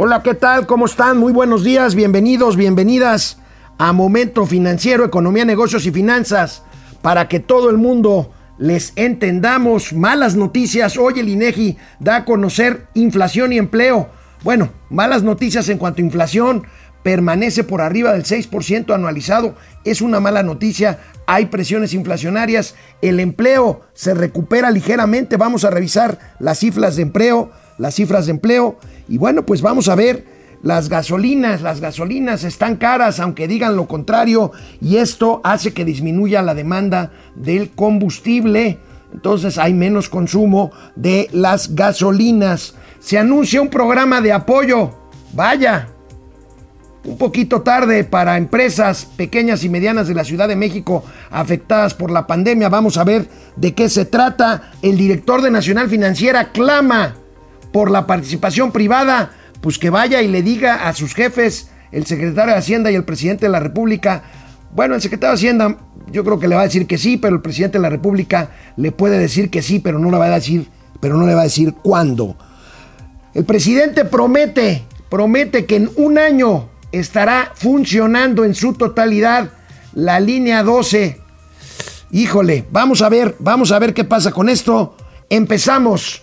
Hola, ¿qué tal? ¿Cómo están? Muy buenos días, bienvenidos, bienvenidas a Momento Financiero, Economía, Negocios y Finanzas, para que todo el mundo les entendamos. Malas noticias, hoy el INEGI da a conocer inflación y empleo. Bueno, malas noticias en cuanto a inflación, permanece por arriba del 6% anualizado. Es una mala noticia, hay presiones inflacionarias, el empleo se recupera ligeramente. Vamos a revisar las cifras de empleo, las cifras de empleo y bueno, pues vamos a ver las gasolinas, las gasolinas están caras, aunque digan lo contrario, y esto hace que disminuya la demanda del combustible. Entonces hay menos consumo de las gasolinas. Se anuncia un programa de apoyo. Vaya, un poquito tarde para empresas pequeñas y medianas de la Ciudad de México afectadas por la pandemia. Vamos a ver de qué se trata. El director de Nacional Financiera clama por la participación privada, pues que vaya y le diga a sus jefes, el secretario de Hacienda y el presidente de la República, bueno, el secretario de Hacienda yo creo que le va a decir que sí, pero el presidente de la República le puede decir que sí, pero no le va a decir, pero no le va a decir cuándo. El presidente promete, promete que en un año estará funcionando en su totalidad la línea 12. Híjole, vamos a ver, vamos a ver qué pasa con esto. Empezamos.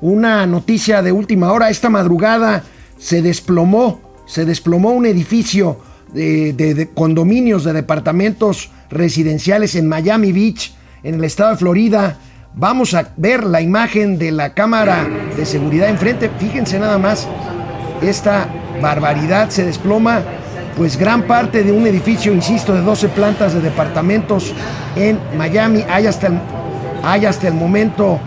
una noticia de última hora. Esta madrugada se desplomó, se desplomó un edificio de, condominios de departamentos residenciales en Miami Beach, en el estado de Florida. Vamos a ver la imagen de la cámara de seguridad enfrente. Fíjense nada más, esta barbaridad se desploma pues gran parte de un edificio, insisto, de 12 plantas de departamentos en Miami. Hay hasta hay hasta el momento,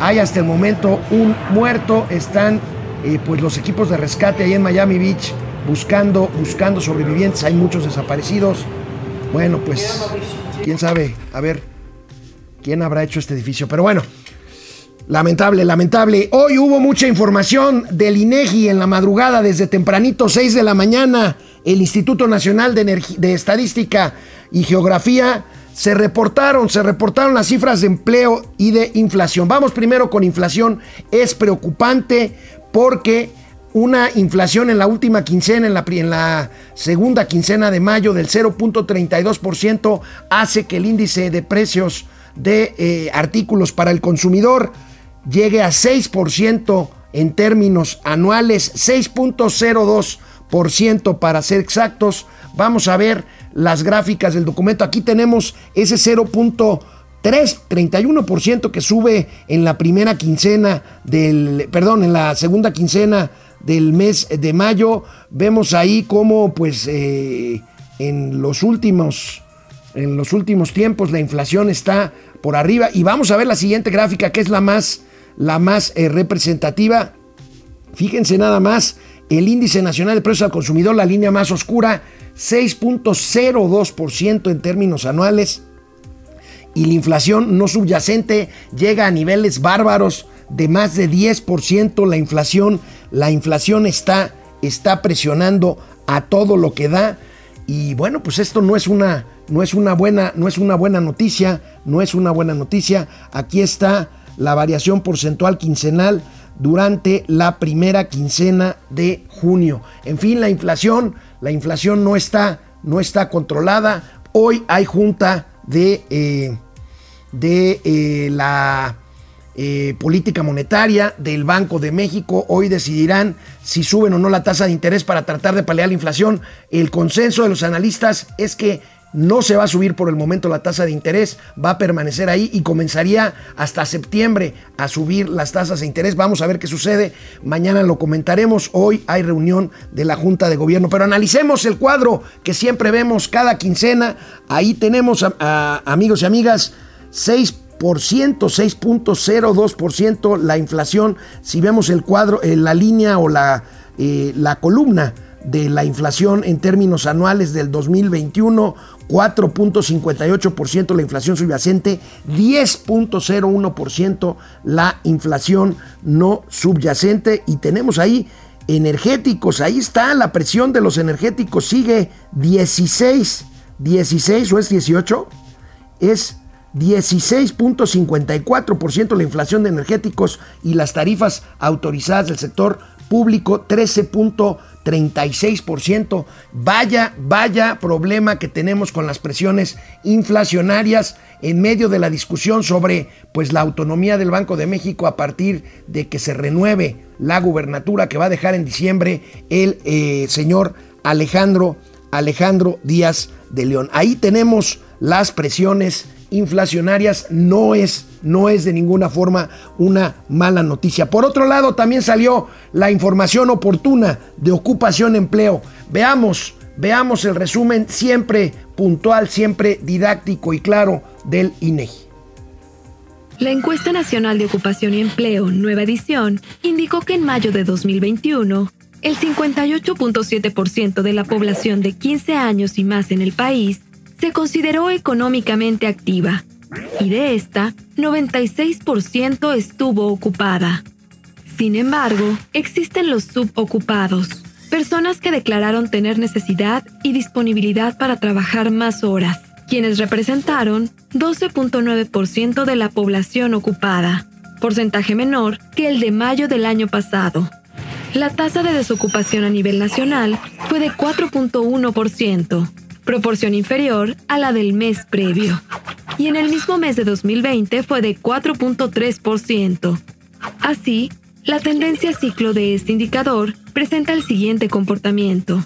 hay hasta el momento un muerto. Están eh, pues los equipos de rescate ahí en Miami Beach buscando, buscando sobrevivientes. Hay muchos desaparecidos. Bueno, pues quién sabe, a ver quién habrá hecho este edificio. Pero bueno, Lamentable, lamentable. Hoy hubo mucha información del INEGI en la madrugada, desde tempranito, 6 de la mañana. El Instituto Nacional de, de Estadística y Geografía se reportaron, se reportaron las cifras de empleo y de inflación. Vamos primero con inflación. Es preocupante porque una inflación en la última quincena, en la, segunda quincena de mayo del 0.32% hace que el índice de precios de eh, artículos para el consumidor llegue a 6% en términos anuales, 6.02% para ser exactos. Vamos a ver las gráficas del documento. Aquí tenemos ese 0.3, 31% que sube en la primera quincena del, perdón, en la segunda quincena del mes de mayo. Vemos ahí cómo, pues, eh, en los últimos en los últimos tiempos la inflación está por arriba y vamos a ver la siguiente gráfica que es la más la más eh, representativa. Fíjense nada más, el índice nacional de precios al consumidor, la línea más oscura, 6.02% en términos anuales y la inflación no subyacente llega a niveles bárbaros de más de 10%. La inflación, la inflación está, está presionando a todo lo que da. Y bueno, pues esto no es una, no es una buena, no es una buena noticia, no es una buena noticia. Aquí está la variación porcentual quincenal durante la primera quincena de junio. En fin, la inflación, la inflación no está, no está controlada. Hoy hay junta de, eh, de eh, la eh, política monetaria del Banco de México. Hoy decidirán si suben o no la tasa de interés para tratar de paliar la inflación. El consenso de los analistas es que no se va a subir por el momento la tasa de interés, va a permanecer ahí y comenzaría hasta septiembre a subir las tasas de interés. Vamos a ver qué sucede. Mañana lo comentaremos. Hoy hay reunión de la Junta de Gobierno. Pero analicemos el cuadro que siempre vemos cada quincena. Ahí tenemos, amigos y amigas, 6 6.02% la inflación. Si vemos el cuadro, eh, la línea o la, eh, la columna, de la inflación en términos anuales del 2021, 4.58% la inflación subyacente, 10.01% la inflación no subyacente. Y tenemos ahí energéticos, ahí está la presión de los energéticos, sigue 16, 16 o es 18, es 16.54% la inflación de energéticos y las tarifas autorizadas del sector público 13.36%. Vaya, vaya problema que tenemos con las presiones inflacionarias en medio de la discusión sobre pues la autonomía del Banco de México a partir de que se renueve la gubernatura que va a dejar en diciembre el eh, señor Alejandro Alejandro Díaz de León. Ahí tenemos las presiones inflacionarias no es, no es de ninguna forma una mala noticia. Por otro lado, también salió la información oportuna de ocupación empleo. Veamos, veamos el resumen siempre puntual, siempre didáctico y claro del INEGI. La encuesta nacional de ocupación y empleo, nueva edición, indicó que en mayo de 2021, el 58.7% de la población de 15 años y más en el país se consideró económicamente activa y de esta, 96% estuvo ocupada. Sin embargo, existen los subocupados, personas que declararon tener necesidad y disponibilidad para trabajar más horas, quienes representaron 12.9% de la población ocupada, porcentaje menor que el de mayo del año pasado. La tasa de desocupación a nivel nacional fue de 4.1%, proporción inferior a la del mes previo. Y en el mismo mes de 2020 fue de 4.3%. Así, la tendencia ciclo de este indicador presenta el siguiente comportamiento.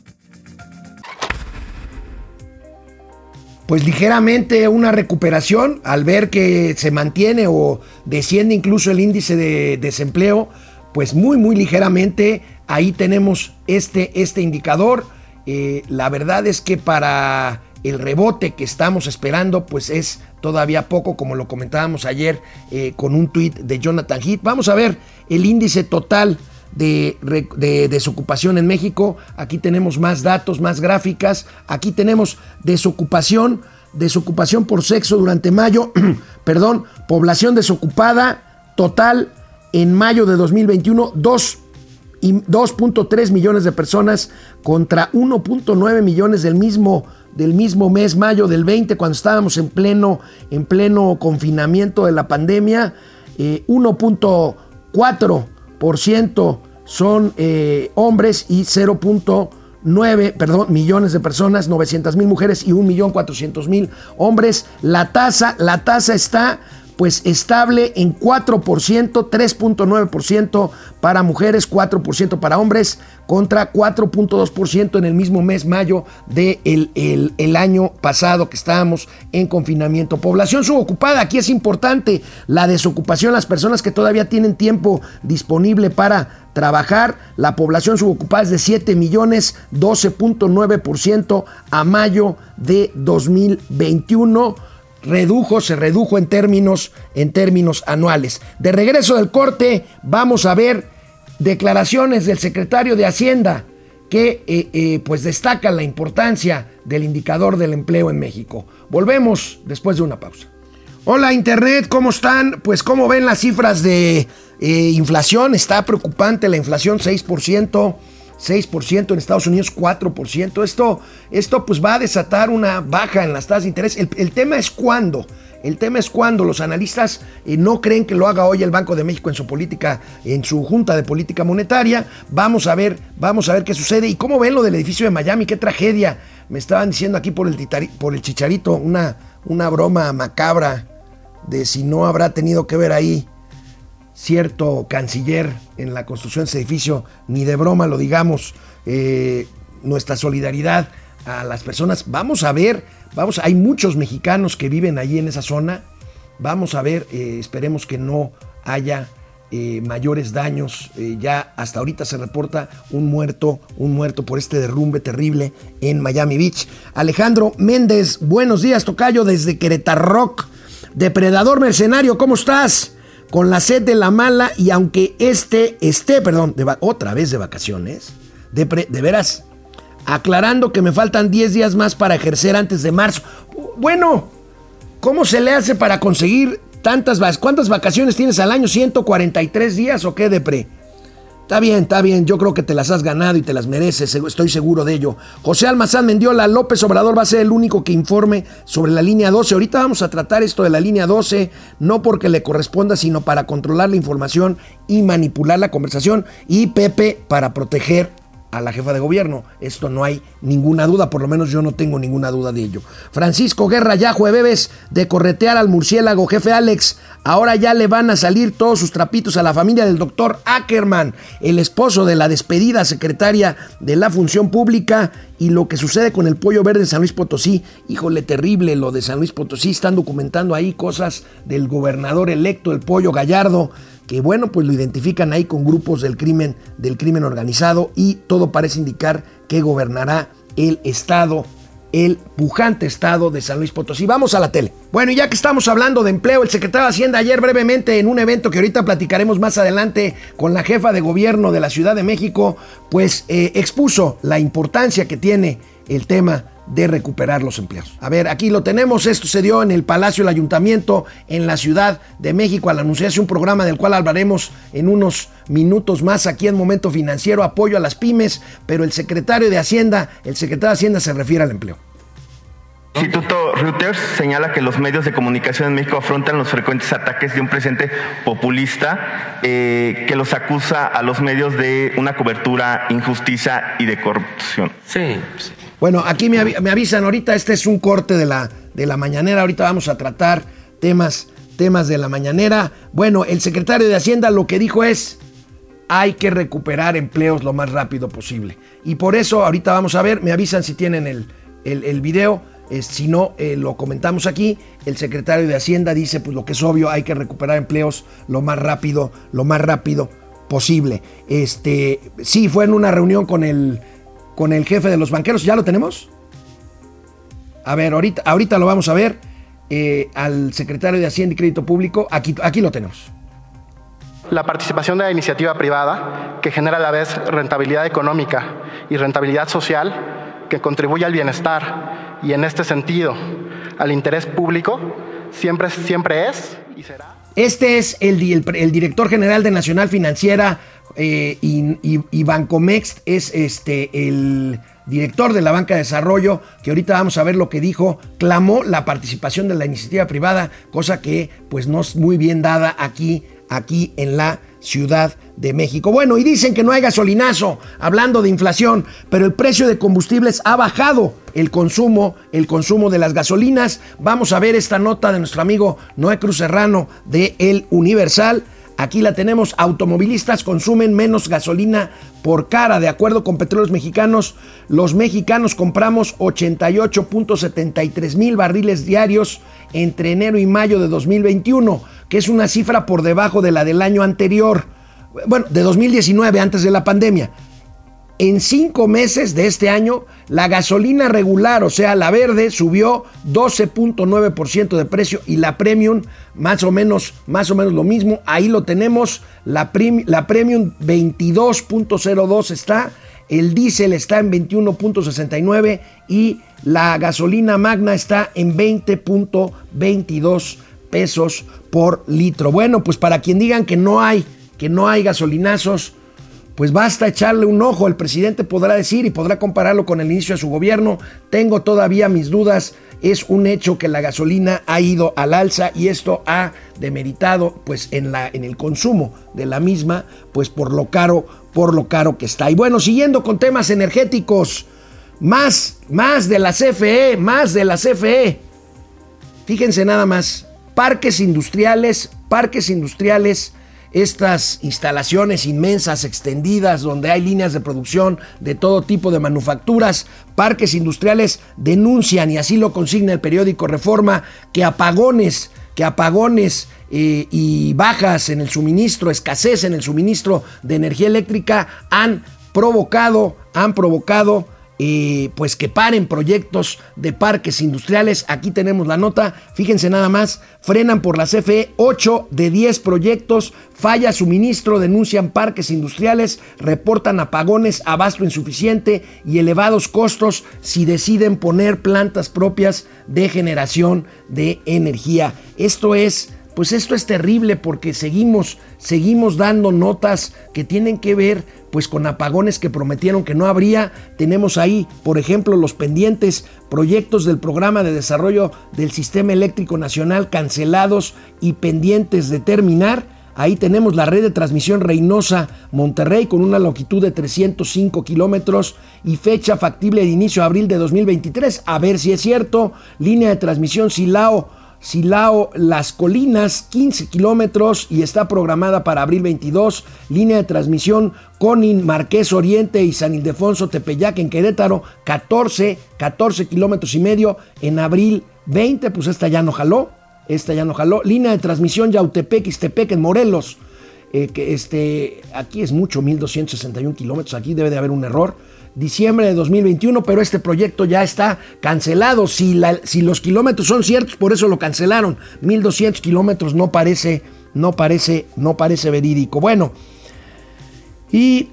Pues ligeramente una recuperación al ver que se mantiene o desciende incluso el índice de desempleo, pues muy muy ligeramente ahí tenemos este, este indicador eh, la verdad es que para el rebote que estamos esperando, pues es todavía poco, como lo comentábamos ayer eh, con un tuit de Jonathan Heath. Vamos a ver el índice total de, desocupación en México. Aquí tenemos más datos, más gráficas. Aquí tenemos desocupación, desocupación por sexo durante mayo, perdón, población desocupada total en mayo de 2021, 2 y 2.3 millones de personas contra 1.9 millones del mismo, del mismo mes, mayo del 20, cuando estábamos en pleno, en pleno confinamiento de la pandemia. 1.4% eh, son eh, hombres y 0.9 perdón, millones de personas, 900 mil mujeres y 1.400.000 hombres. La tasa, la tasa está pues estable en 4%, 3.9% para mujeres, 4% para hombres, contra 4.2% en el mismo mes, mayo del de el, año pasado que estábamos en confinamiento. Población subocupada, aquí es importante la desocupación, las personas que todavía tienen tiempo disponible para trabajar. La población subocupada es de 7 millones, 12.9% a mayo de 2021 redujo, se redujo en términos, en términos anuales. De regreso del corte, vamos a ver declaraciones del secretario de Hacienda que eh, eh, pues destacan la importancia del indicador del empleo en México. Volvemos después de una pausa. Hola Internet, ¿cómo están? Pues como ven las cifras de eh, inflación, está preocupante la inflación 6%. 6%, en Estados Unidos 4%. Esto, esto pues va a desatar una baja en las tasas de interés. El, tema es cuándo. El tema es cuándo los analistas eh, no creen que lo haga hoy el Banco de México en su política, en su junta de política monetaria. Vamos a ver, vamos a ver qué sucede. Y cómo ven lo del edificio de Miami, qué tragedia. Me estaban diciendo aquí por el, por el chicharito una, una broma macabra de si no habrá tenido que ver ahí cierto canciller en la construcción de ese edificio, ni de broma lo digamos, eh, nuestra solidaridad a las personas. Vamos a ver, vamos, hay muchos mexicanos que viven allí en esa zona. Vamos a ver, eh, esperemos que no haya eh, mayores daños. ya hasta ahorita se reporta un muerto, un muerto por este derrumbe terrible en Miami Beach. Alejandro Méndez, buenos días, Tocayo, desde Querétaro. Depredador mercenario, ¿cómo estás? Con la sed de la mala y aunque este esté, perdón, otra vez de vacaciones, de, de veras, aclarando que me faltan 10 días más para ejercer antes de marzo. Bueno, ¿cómo se le hace para conseguir tantas vacaciones? ¿Cuántas vacaciones tienes al año? ¿143 días o qué, Depre? Está bien, está bien. Yo creo que te las has ganado y te las mereces. Estoy seguro de ello. José Almazán Mendiola, López Obrador va a ser el único que informe sobre la línea 12. Ahorita vamos a tratar esto de la línea 12, no porque le corresponda, sino para controlar la información y manipular la conversación. Y Pepe para proteger a la jefa de gobierno. Esto no hay ninguna duda, por lo menos yo no tengo ninguna duda de ello. Francisco Guerra ya bebes de corretear al murciélago jefe Alex. Ahora ya le van a salir todos sus trapitos a la familia del doctor Ackerman, el esposo de la despedida secretaria de la función pública y lo que sucede con el pollo verde en San Luis Potosí. Híjole, terrible lo de San Luis Potosí. Están documentando ahí cosas del gobernador electo, el pollo Gallardo que bueno, pues lo identifican ahí con grupos del crimen, del crimen organizado y todo parece indicar que gobernará el estado el pujante estado de San Luis Potosí. Vamos a la tele. Bueno, y ya que estamos hablando de empleo, el secretario de Hacienda ayer brevemente en un evento que ahorita platicaremos más adelante con la jefa de gobierno de la Ciudad de México, pues eh, expuso la importancia que tiene el tema de recuperar los empleos. A ver, aquí lo tenemos, esto se dio en el Palacio del Ayuntamiento en la Ciudad de México al anunciarse un programa del cual hablaremos en unos minutos más aquí en Momento Financiero, apoyo a las pymes, pero el secretario de Hacienda, el secretario de Hacienda se refiere al empleo. El Instituto Reuters señala que los medios de comunicación en México afrontan los frecuentes ataques de un presidente populista eh, que los acusa a los medios de una cobertura injusticia y de corrupción. Sí. Bueno, aquí me, avisan ahorita, este es un corte de la, de la mañanera, ahorita vamos a tratar temas, temas de la mañanera. Bueno, el secretario de Hacienda lo que dijo es, hay que recuperar empleos lo más rápido posible. Y por eso ahorita vamos a ver, me avisan si tienen el, el, video si no, eh, lo comentamos aquí, el secretario de Hacienda dice, pues lo que es obvio, hay que recuperar empleos lo más rápido, lo más rápido posible. Este, sí, fue en una reunión con el, con el jefe de los banqueros, ¿ya lo tenemos? A ver, ahorita, ahorita lo vamos a ver, eh, al secretario de Hacienda y Crédito Público, aquí, aquí lo tenemos. La participación de la iniciativa privada, que genera a la vez rentabilidad económica y rentabilidad social, que contribuye al bienestar y en este sentido al interés público siempre, siempre es y será. Este es el, el, director general de Nacional Financiera eh, y, Bancomext, es este, el director de la Banca de Desarrollo, que ahorita vamos a ver lo que dijo, clamó la participación de la iniciativa privada, cosa que pues no es muy bien dada aquí, aquí en la Ciudad de México. Bueno, y dicen que no hay gasolinazo, hablando de inflación, pero el precio de combustibles ha bajado el consumo, el consumo de las gasolinas. Vamos a ver esta nota de nuestro amigo Noé Cruz Serrano de El Universal. Aquí la tenemos, automovilistas consumen menos gasolina por cara. De acuerdo con Petróleos Mexicanos, los mexicanos compramos 88.73 mil barriles diarios entre enero y mayo de 2021 que es una cifra por debajo de la del año anterior, bueno, de 2019, antes de la pandemia. En cinco meses de este año, la gasolina regular, o sea, la verde, subió 12.9% de precio y la premium, más o menos, más o menos lo mismo. Ahí lo tenemos. La, la premium 22.02 está. El diésel está en 21.69 y la gasolina magna está en 20.22 pesos por litro. Bueno, pues para quien digan que no hay, que no hay gasolinazos, pues basta echarle un ojo. El presidente podrá decir y podrá compararlo con el inicio de su gobierno. Tengo todavía mis dudas. Es un hecho que la gasolina ha ido al alza y esto ha demeritado pues en, la, en el consumo de la misma, pues por lo caro, por lo caro que está. Y bueno, siguiendo con temas energéticos, más, más de la CFE, más de la CFE. Fíjense nada más, parques industriales, parques industriales, estas instalaciones inmensas, extendidas, donde hay líneas de producción de todo tipo de manufacturas, parques industriales denuncian, y así lo consigna el periódico Reforma, que apagones, que apagones eh, y bajas en el suministro, escasez en el suministro de energía eléctrica han provocado, han provocado eh, pues que paren proyectos de parques industriales. Aquí tenemos la nota. Fíjense nada más. Frenan por la CFE 8 de 10 proyectos. Falla suministro, denuncian parques industriales, reportan apagones, abasto insuficiente y elevados costos si deciden poner plantas propias de generación de energía. Esto es pues esto es terrible porque seguimos, seguimos dando notas que tienen que ver pues con apagones que prometieron que no habría. Tenemos ahí, por ejemplo, los pendientes proyectos del programa de desarrollo del sistema eléctrico nacional cancelados y pendientes de terminar. Ahí tenemos la red de transmisión Reynosa Monterrey con una longitud de 305 kilómetros y fecha factible de inicio abril de 2023. A ver si es cierto. Línea de transmisión Silao Silao Las Colinas, 15 kilómetros y está programada para abril 22. Línea de transmisión Conin, Marqués Oriente y San Ildefonso Tepeyac en Querétaro, 14, 14 kilómetros y medio en abril 20. Pues esta ya no jaló, esta ya no jaló. Línea de transmisión Yautepec, Ixtepec en Morelos. Eh, que este, aquí es mucho, 1261 kilómetros, aquí debe de haber un error diciembre de 2021, pero este proyecto ya está cancelado. Si, si los kilómetros son ciertos, por eso lo cancelaron. 1200 kilómetros no parece, no parece, no parece verídico. Bueno, y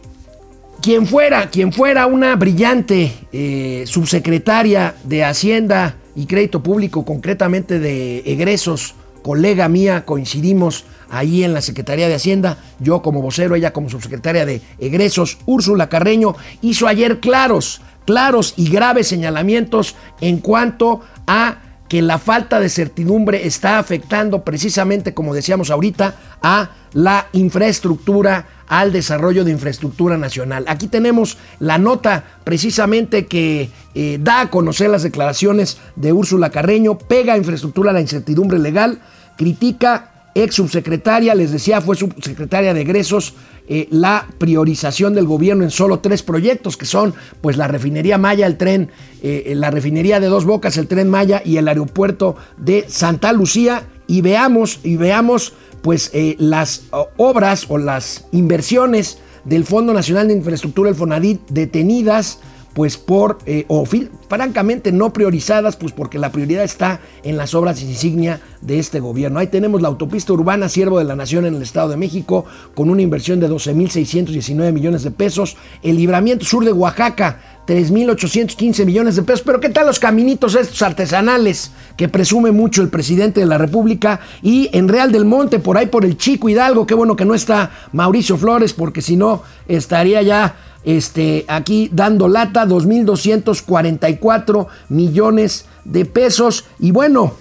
quien fuera, quien fuera una brillante eh, subsecretaria de Hacienda y Crédito Público, concretamente de egresos, colega mía, coincidimos ahí en la Secretaría de Hacienda, yo como vocero, ella como subsecretaria de egresos, Úrsula Carreño, hizo ayer claros, claros y graves señalamientos en cuanto a que la falta de certidumbre está afectando precisamente, como decíamos ahorita, a la infraestructura, al desarrollo de infraestructura nacional. Aquí tenemos la nota precisamente que eh, da a conocer las declaraciones de Úrsula Carreño, pega infraestructura a la incertidumbre legal, critica ex subsecretaria, les decía, fue subsecretaria de egresos, eh, la priorización del gobierno en solo tres proyectos, que son pues la refinería Maya, el tren, eh, la refinería de Dos Bocas, el tren Maya y el aeropuerto de Santa Lucía. Y veamos, y veamos pues eh, las obras o las inversiones del Fondo Nacional de Infraestructura, el FONADIT, detenidas pues por, eh, o francamente no priorizadas, pues porque la prioridad está en las obras insignia de este gobierno. Ahí tenemos la autopista urbana Siervo de la Nación en el Estado de México, con una inversión de 12.619 millones de pesos. El libramiento sur de Oaxaca, 3.815 millones de pesos. Pero ¿qué tal los caminitos estos artesanales que presume mucho el presidente de la República? Y en Real del Monte, por ahí por el Chico Hidalgo, qué bueno que no está Mauricio Flores, porque si no estaría ya este, aquí dando lata, 2.244 millones de pesos. Y bueno,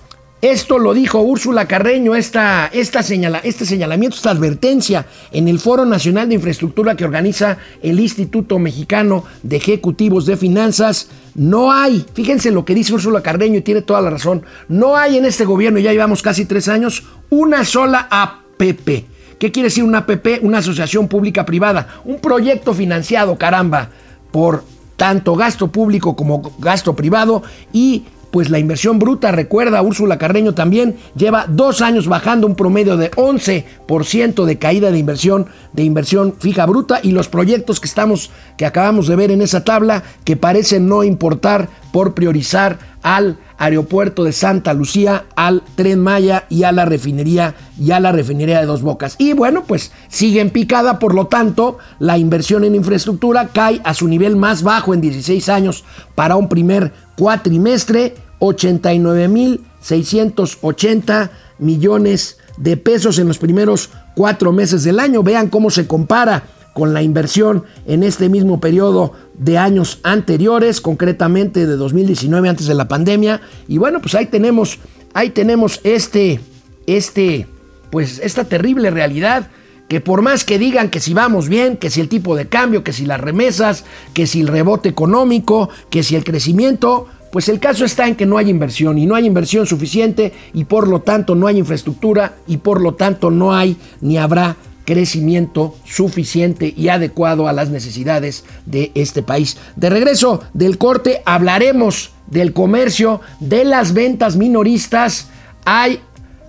esto lo dijo Úrsula Carreño, esta, esta señala, este señalamiento, esta advertencia en el Foro Nacional de Infraestructura que organiza el Instituto Mexicano de Ejecutivos de Finanzas. No hay, fíjense lo que dice Úrsula Carreño y tiene toda la razón, no hay en este gobierno, ya llevamos casi tres años, una sola APP ¿Qué quiere decir una APP? Una asociación pública privada. Un proyecto financiado, caramba, por tanto gasto público como gasto privado y pues la inversión bruta, recuerda Úrsula Carreño también, lleva dos años bajando un promedio de 11% de caída de inversión, de inversión fija bruta y los proyectos que estamos, que acabamos de ver en esa tabla, que parecen no importar por priorizar al aeropuerto de Santa Lucía, al Tren Maya y a la refinería y a la refinería de Dos Bocas. Y bueno, pues sigue en picada, por lo tanto, la inversión en infraestructura cae a su nivel más bajo en 16 años para un primer cuatrimestre, 89.680 millones de pesos en los primeros cuatro meses del año. Vean cómo se compara con la inversión en este mismo periodo de años anteriores, concretamente de 2019 antes de la pandemia. Y bueno, pues ahí tenemos, ahí tenemos este, este, pues esta terrible realidad que por más que digan que si vamos bien, que si el tipo de cambio, que si las remesas, que si el rebote económico, que si el crecimiento, pues el caso está en que no hay inversión y no hay inversión suficiente y por lo tanto no hay infraestructura y por lo tanto no hay ni habrá crecimiento suficiente y adecuado a las necesidades de este país. De regreso del corte hablaremos del comercio, de las ventas minoristas. Hay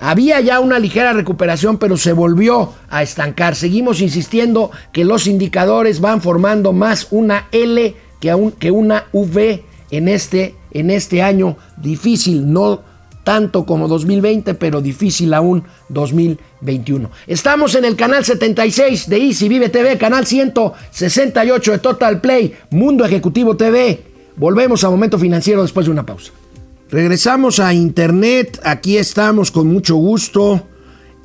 había ya una ligera recuperación, pero se volvió a estancar. Seguimos insistiendo que los indicadores van formando más una L que, un, que una V en este, en este año difícil, no tanto como 2020, pero difícil aún 2021. Estamos en el canal 76 de Easy Vive TV, canal 168 de Total Play, Mundo Ejecutivo TV. Volvemos a Momento Financiero después de una pausa. Regresamos a Internet, aquí estamos con mucho gusto.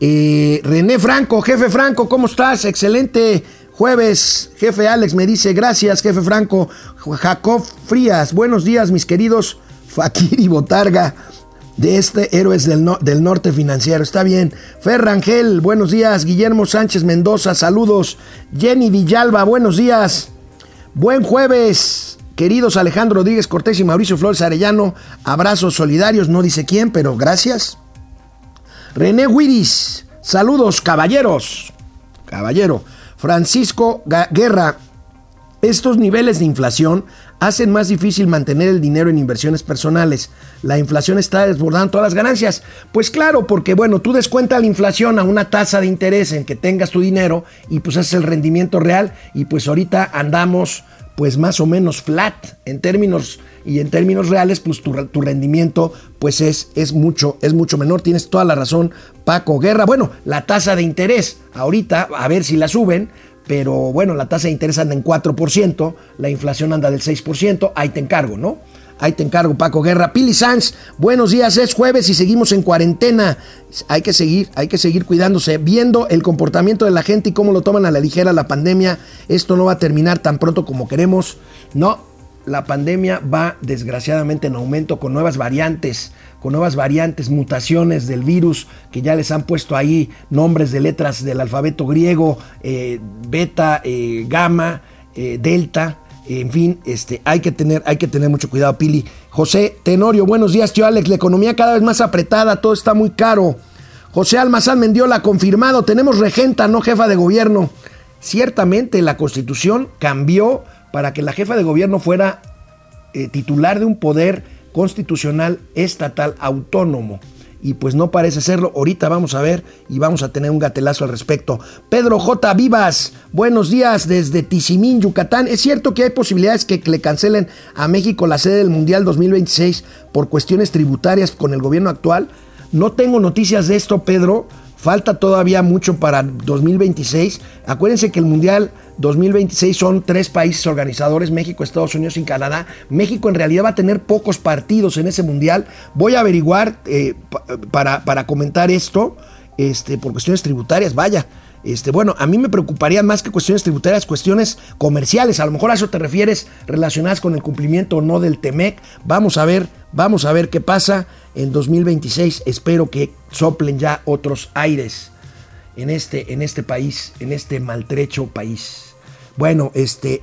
Eh, René Franco, jefe Franco, ¿cómo estás? Excelente jueves. Jefe Alex me dice, gracias, jefe Franco. Jacob Frías, buenos días, mis queridos Fakir y Botarga de este Héroes del, del, Norte Financiero. Está bien. Ferrangel, buenos días. Guillermo Sánchez Mendoza, saludos. Jenny Villalba, buenos días. Buen jueves. Queridos Alejandro Rodríguez Cortés y Mauricio Flores Arellano, abrazos solidarios, no dice quién, pero gracias. René Wiris, saludos caballeros. Caballero. Francisco Guerra, estos niveles de inflación hacen más difícil mantener el dinero en inversiones personales. La inflación está desbordando todas las ganancias. Pues claro, porque bueno, tú descuentas la inflación a una tasa de interés en que tengas tu dinero y pues es el rendimiento real y pues ahorita andamos pues más o menos flat en términos y en términos reales pues tu, tu, rendimiento pues es, es, mucho, es mucho menor. Tienes toda la razón Paco Guerra. Bueno, la tasa de interés ahorita a ver si la suben pero bueno, la tasa de interés anda en 4%, la inflación anda del 6%, ahí te encargo, ¿no? Ahí te encargo, Paco Guerra. Pili Sanz, buenos días, es jueves y seguimos en cuarentena. Hay que seguir, hay que seguir cuidándose, viendo el comportamiento de la gente y cómo lo toman a la ligera la pandemia. Esto no va a terminar tan pronto como queremos. No, la pandemia va desgraciadamente en aumento con nuevas variantes nuevas variantes, mutaciones del virus, que ya les han puesto ahí nombres de letras del alfabeto griego, eh, beta, eh, gamma, eh, delta. En fin, este, hay, que tener, hay que tener mucho cuidado, Pili. José Tenorio, buenos días, tío Alex. La economía cada vez más apretada, todo está muy caro. José Almazán Mendiola, confirmado, tenemos regenta, no jefa de gobierno. Ciertamente la constitución cambió para que la jefa de gobierno fuera titular de un poder constitucional estatal autónomo. Y pues no parece serlo. Ahorita vamos a ver y vamos a tener un gatelazo al respecto. Pedro J. Vivas, buenos días desde Tizimín, Yucatán. ¿Es cierto que hay posibilidades que le cancelen a México la sede del Mundial 2026 por cuestiones tributarias con el gobierno actual? No tengo noticias de esto, Pedro. Falta todavía mucho para 2026. Acuérdense que el Mundial 2026 son tres países organizadores, México, Estados Unidos y Canadá. México en realidad va a tener pocos partidos en ese mundial. Voy a averiguar eh, para, para, comentar esto este, por cuestiones tributarias, vaya. Este, bueno, a mí me preocuparía más que cuestiones tributarias, cuestiones comerciales. A lo mejor a eso te refieres relacionadas con el cumplimiento o no del TEMEC. Vamos a ver, vamos a ver qué pasa en 2026. Espero que soplen ya otros aires en este, en este país, en este maltrecho país. Bueno, este,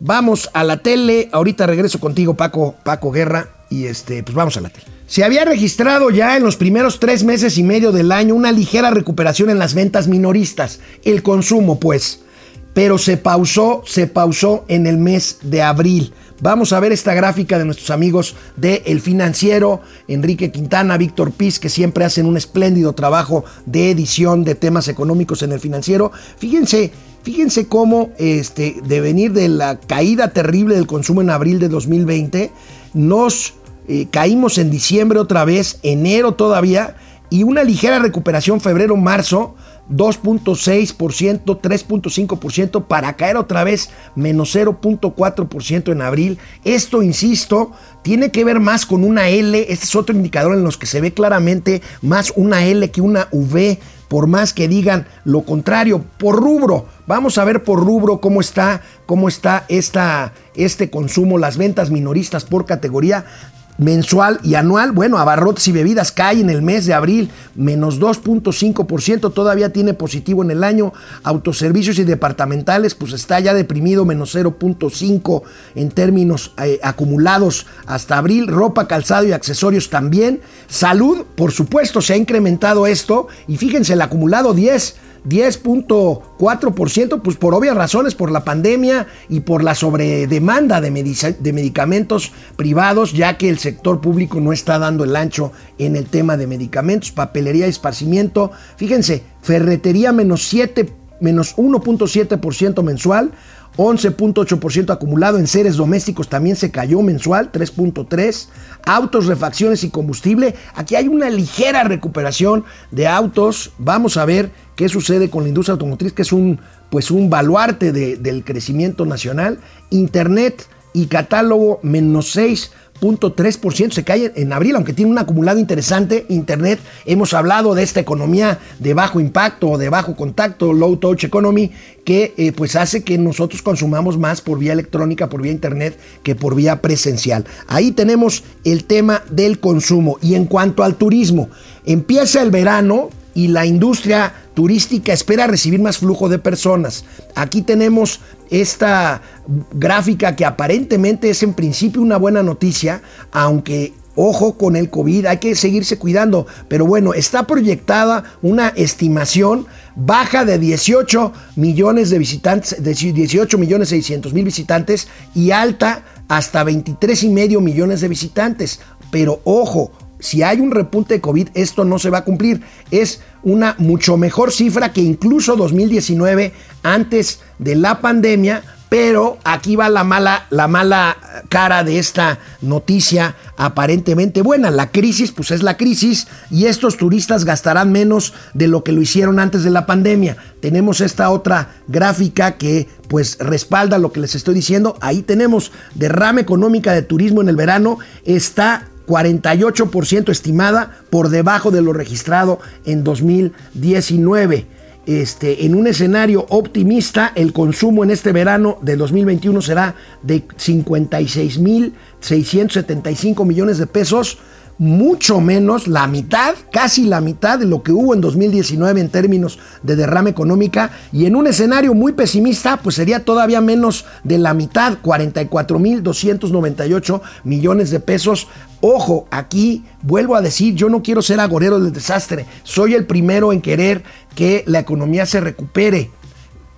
vamos a la tele. Ahorita regreso contigo, Paco, Paco Guerra, y este, pues vamos a la tele. Se había registrado ya en los primeros tres meses y medio del año una ligera recuperación en las ventas minoristas, el consumo, pues, pero se pausó, se pausó en el mes de abril. Vamos a ver esta gráfica de nuestros amigos de El Financiero, Enrique Quintana, Víctor Piz, que siempre hacen un espléndido trabajo de edición de temas económicos en El Financiero. Fíjense, Fíjense cómo este, de venir de la caída terrible del consumo en abril de 2020, nos eh, caímos en diciembre otra vez, enero todavía, y una ligera recuperación febrero-marzo, 2.6%, 3.5% para caer otra vez menos 0.4% en abril. Esto, insisto, tiene que ver más con una L. Este es otro indicador en los que se ve claramente más una L que una V por más que digan lo contrario, por rubro. Vamos a ver por rubro cómo está, cómo está esta, este consumo, las ventas minoristas por categoría mensual y anual, bueno, abarrotes y bebidas cae en el mes de abril, menos 2.5%, todavía tiene positivo en el año, autoservicios y departamentales, pues está ya deprimido, menos 0.5 en términos eh, acumulados hasta abril, ropa, calzado y accesorios también, salud, por supuesto, se ha incrementado esto, y fíjense, el acumulado 10 10.4%, pues por obvias razones, por la pandemia y por la sobredemanda de, de, medicamentos privados, ya que el sector público no está dando el ancho en el tema de medicamentos, papelería y esparcimiento. Fíjense, ferretería menos 7, menos 1.7% mensual, 11.8% acumulado en seres domésticos también se cayó mensual, 3.3. Autos, refacciones y combustible. Aquí hay una ligera recuperación de autos. Vamos a ver qué sucede con la industria automotriz, que es un, pues un baluarte del crecimiento nacional. Internet y catálogo menos 6 3% se cae en abril, aunque tiene un acumulado interesante. Internet, hemos hablado de esta economía de bajo impacto o de bajo contacto, low touch economy, que eh, pues hace que nosotros consumamos más por vía electrónica, por vía Internet, que por vía presencial. Ahí tenemos el tema del consumo. Y en cuanto al turismo, empieza el verano, y la industria turística espera recibir más flujo de personas. Aquí tenemos esta gráfica que aparentemente es en principio una buena noticia, aunque ojo con el COVID, hay que seguirse cuidando, pero bueno, está proyectada una estimación baja de 18 millones de visitantes, de 18 millones 600 mil visitantes y alta hasta 23 y medio millones de visitantes. Pero ojo, si hay un repunte de COVID, esto no se va a cumplir. Es una mucho mejor cifra que incluso 2019, antes de la pandemia, pero aquí va la mala, la mala cara de esta noticia aparentemente buena. La crisis, pues es la crisis y estos turistas gastarán menos de lo que lo hicieron antes de la pandemia. Tenemos esta otra gráfica que pues respalda lo que les estoy diciendo. Ahí tenemos derrama económica de turismo en el verano. Está 48% estimada por debajo de lo registrado en 2019. Este, en un escenario optimista, el consumo en este verano de 2021 será de 56.675 millones de pesos, mucho menos la mitad, casi la mitad de lo que hubo en 2019 en términos de derrama económica. Y en un escenario muy pesimista pues sería todavía menos de la mitad, 44.298 millones de pesos. Ojo, aquí vuelvo a decir, yo no quiero ser agorero del desastre, soy el primero en querer que la economía se recupere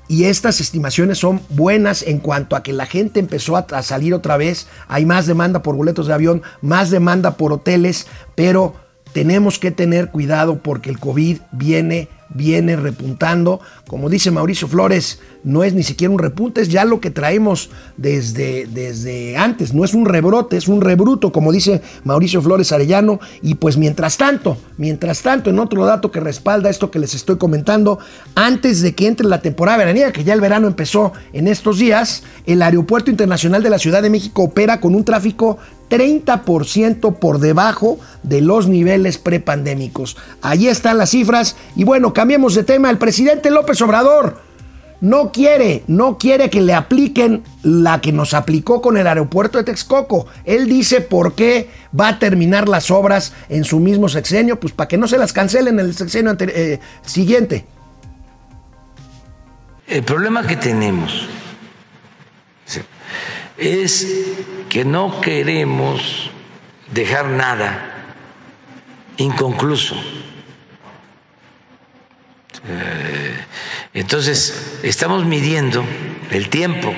y estas estimaciones son buenas en cuanto a que la gente empezó a, salir otra vez, hay más demanda por boletos de avión, más demanda por hoteles, pero tenemos que tener cuidado porque el COVID viene viene repuntando. Como dice Mauricio Flores, no es ni siquiera un repunte, es ya lo que traemos desde, desde antes. No es un rebrote, es un rebruto, como dice Mauricio Flores Arellano. Y pues mientras tanto, mientras tanto, en otro dato que respalda esto que les estoy comentando, antes de que entre la temporada veraniega, que ya el verano empezó en estos días, el Aeropuerto Internacional de la Ciudad de México opera con un tráfico 30% por debajo de los niveles prepandémicos. Ahí están las cifras. Y bueno, cambiemos de tema. El presidente López Obrador no quiere, no quiere que le apliquen la que nos aplicó con el aeropuerto de Texcoco. Él dice por qué va a terminar las obras en su mismo sexenio, pues para que no se las cancelen en el sexenio eh, siguiente. El problema que tenemos es que no queremos dejar nada inconcluso. Eh, entonces, estamos midiendo el tiempo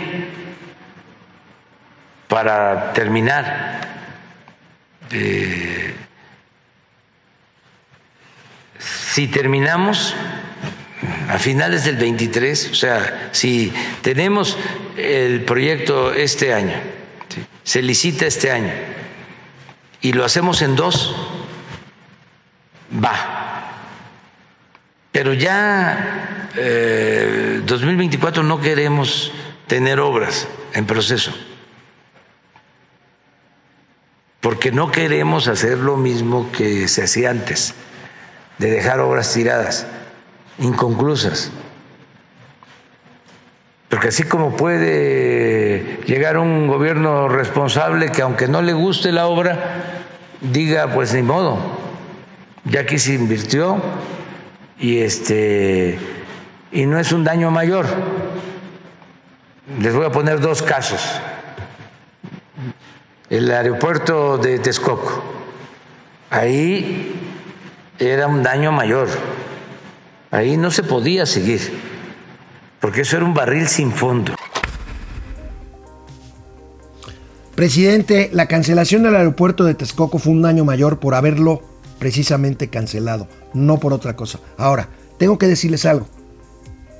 para terminar. Si terminamos a finales del 23, o sea, si tenemos el proyecto este año, se licita este año y lo hacemos en dos, va. Pero ya eh, 2024 no queremos tener obras en proceso, porque no queremos hacer lo mismo que se hacía antes, de dejar obras tiradas inconclusas. Porque así como puede llegar un gobierno responsable que aunque no le guste la obra, diga pues ni modo, ya aquí se invirtió y este y no es un daño mayor. Les voy a poner dos casos. El aeropuerto de Texcoco, ahí era un daño mayor Ahí no se podía seguir, porque eso era un barril sin fondo. Presidente, la cancelación del aeropuerto de Texcoco fue un daño mayor por haberlo precisamente cancelado, no por otra cosa. Ahora, tengo que decirles algo.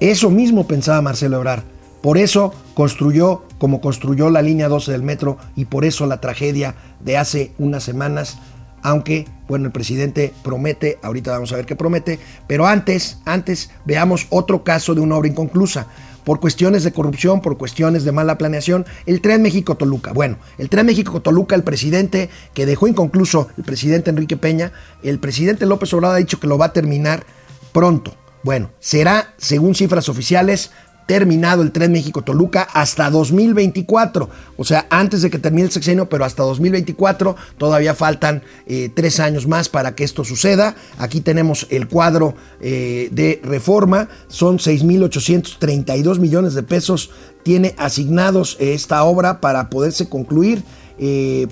Eso mismo pensaba Marcelo Ebrard Por eso construyó como construyó la línea 12 del metro y por eso la tragedia de hace unas semanas, aunque, bueno, el presidente promete, ahorita vamos a ver qué promete, pero antes, antes veamos otro caso de una obra inconclusa por cuestiones de corrupción, por cuestiones de mala planeación, el tren México-Toluca. Bueno, el tren México-Toluca, el presidente que dejó inconcluso, el presidente Enrique Peña, el presidente López Obrador ha dicho que lo va a terminar pronto. Bueno, será, según cifras oficiales, terminado el tren México-Toluca hasta 2024. O sea, antes de que termine el sexenio, pero hasta 2024 todavía faltan eh, tres años más para que esto suceda. Aquí tenemos el cuadro eh, de reforma. Son 6.832 millones de pesos. Tiene asignados eh, esta obra para poderse concluir.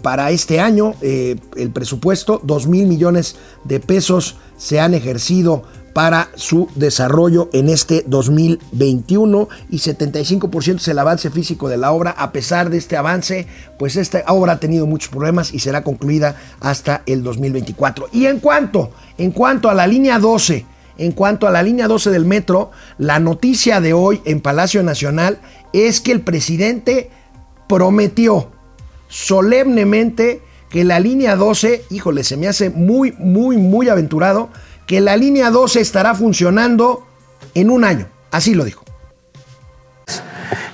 para este año el presupuesto, 2 mil millones de pesos se han ejercido para su desarrollo en este 2021 y 75% es el avance físico de la obra. A pesar de este avance, pues esta obra ha tenido muchos problemas y será concluida hasta el 2024. Y en cuanto, en cuanto a la línea 12, en cuanto a la línea 12 del metro, la noticia de hoy en Palacio Nacional es que el presidente prometió solemnemente que la línea 12, híjole, se me hace muy, muy, muy aventurado, que la línea 12 estará funcionando en un año. Así lo dijo.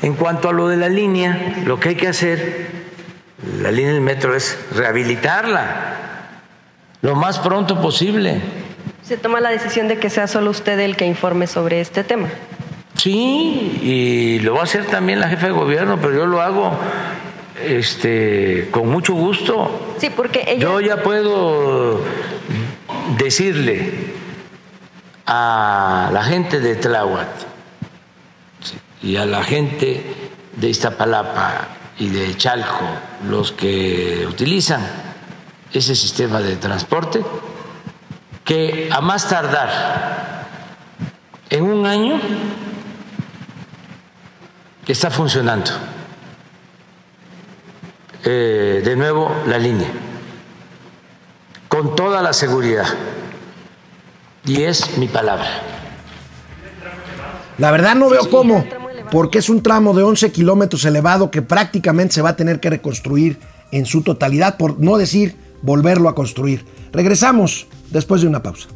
En cuanto a lo de la línea, lo que hay que hacer, la línea del metro es rehabilitarla lo más pronto posible. ¿Se toma la decisión de que sea solo usted el que informe sobre este tema? Sí, y lo va a hacer también la jefa de gobierno, pero yo lo hago este, con mucho gusto. Sí, porque ella... Yo ya puedo decirle a la gente de Tláhuac y a la gente de Iztapalapa y de Chalco, los que utilizan ese sistema de transporte, que a más tardar en un año está funcionando eh, de nuevo la línea con toda la seguridad. Y es mi palabra. La verdad no veo cómo, porque es un tramo de 11 kilómetros elevado que prácticamente se va a tener que reconstruir en su totalidad, por no decir volverlo a construir. Regresamos después de una pausa.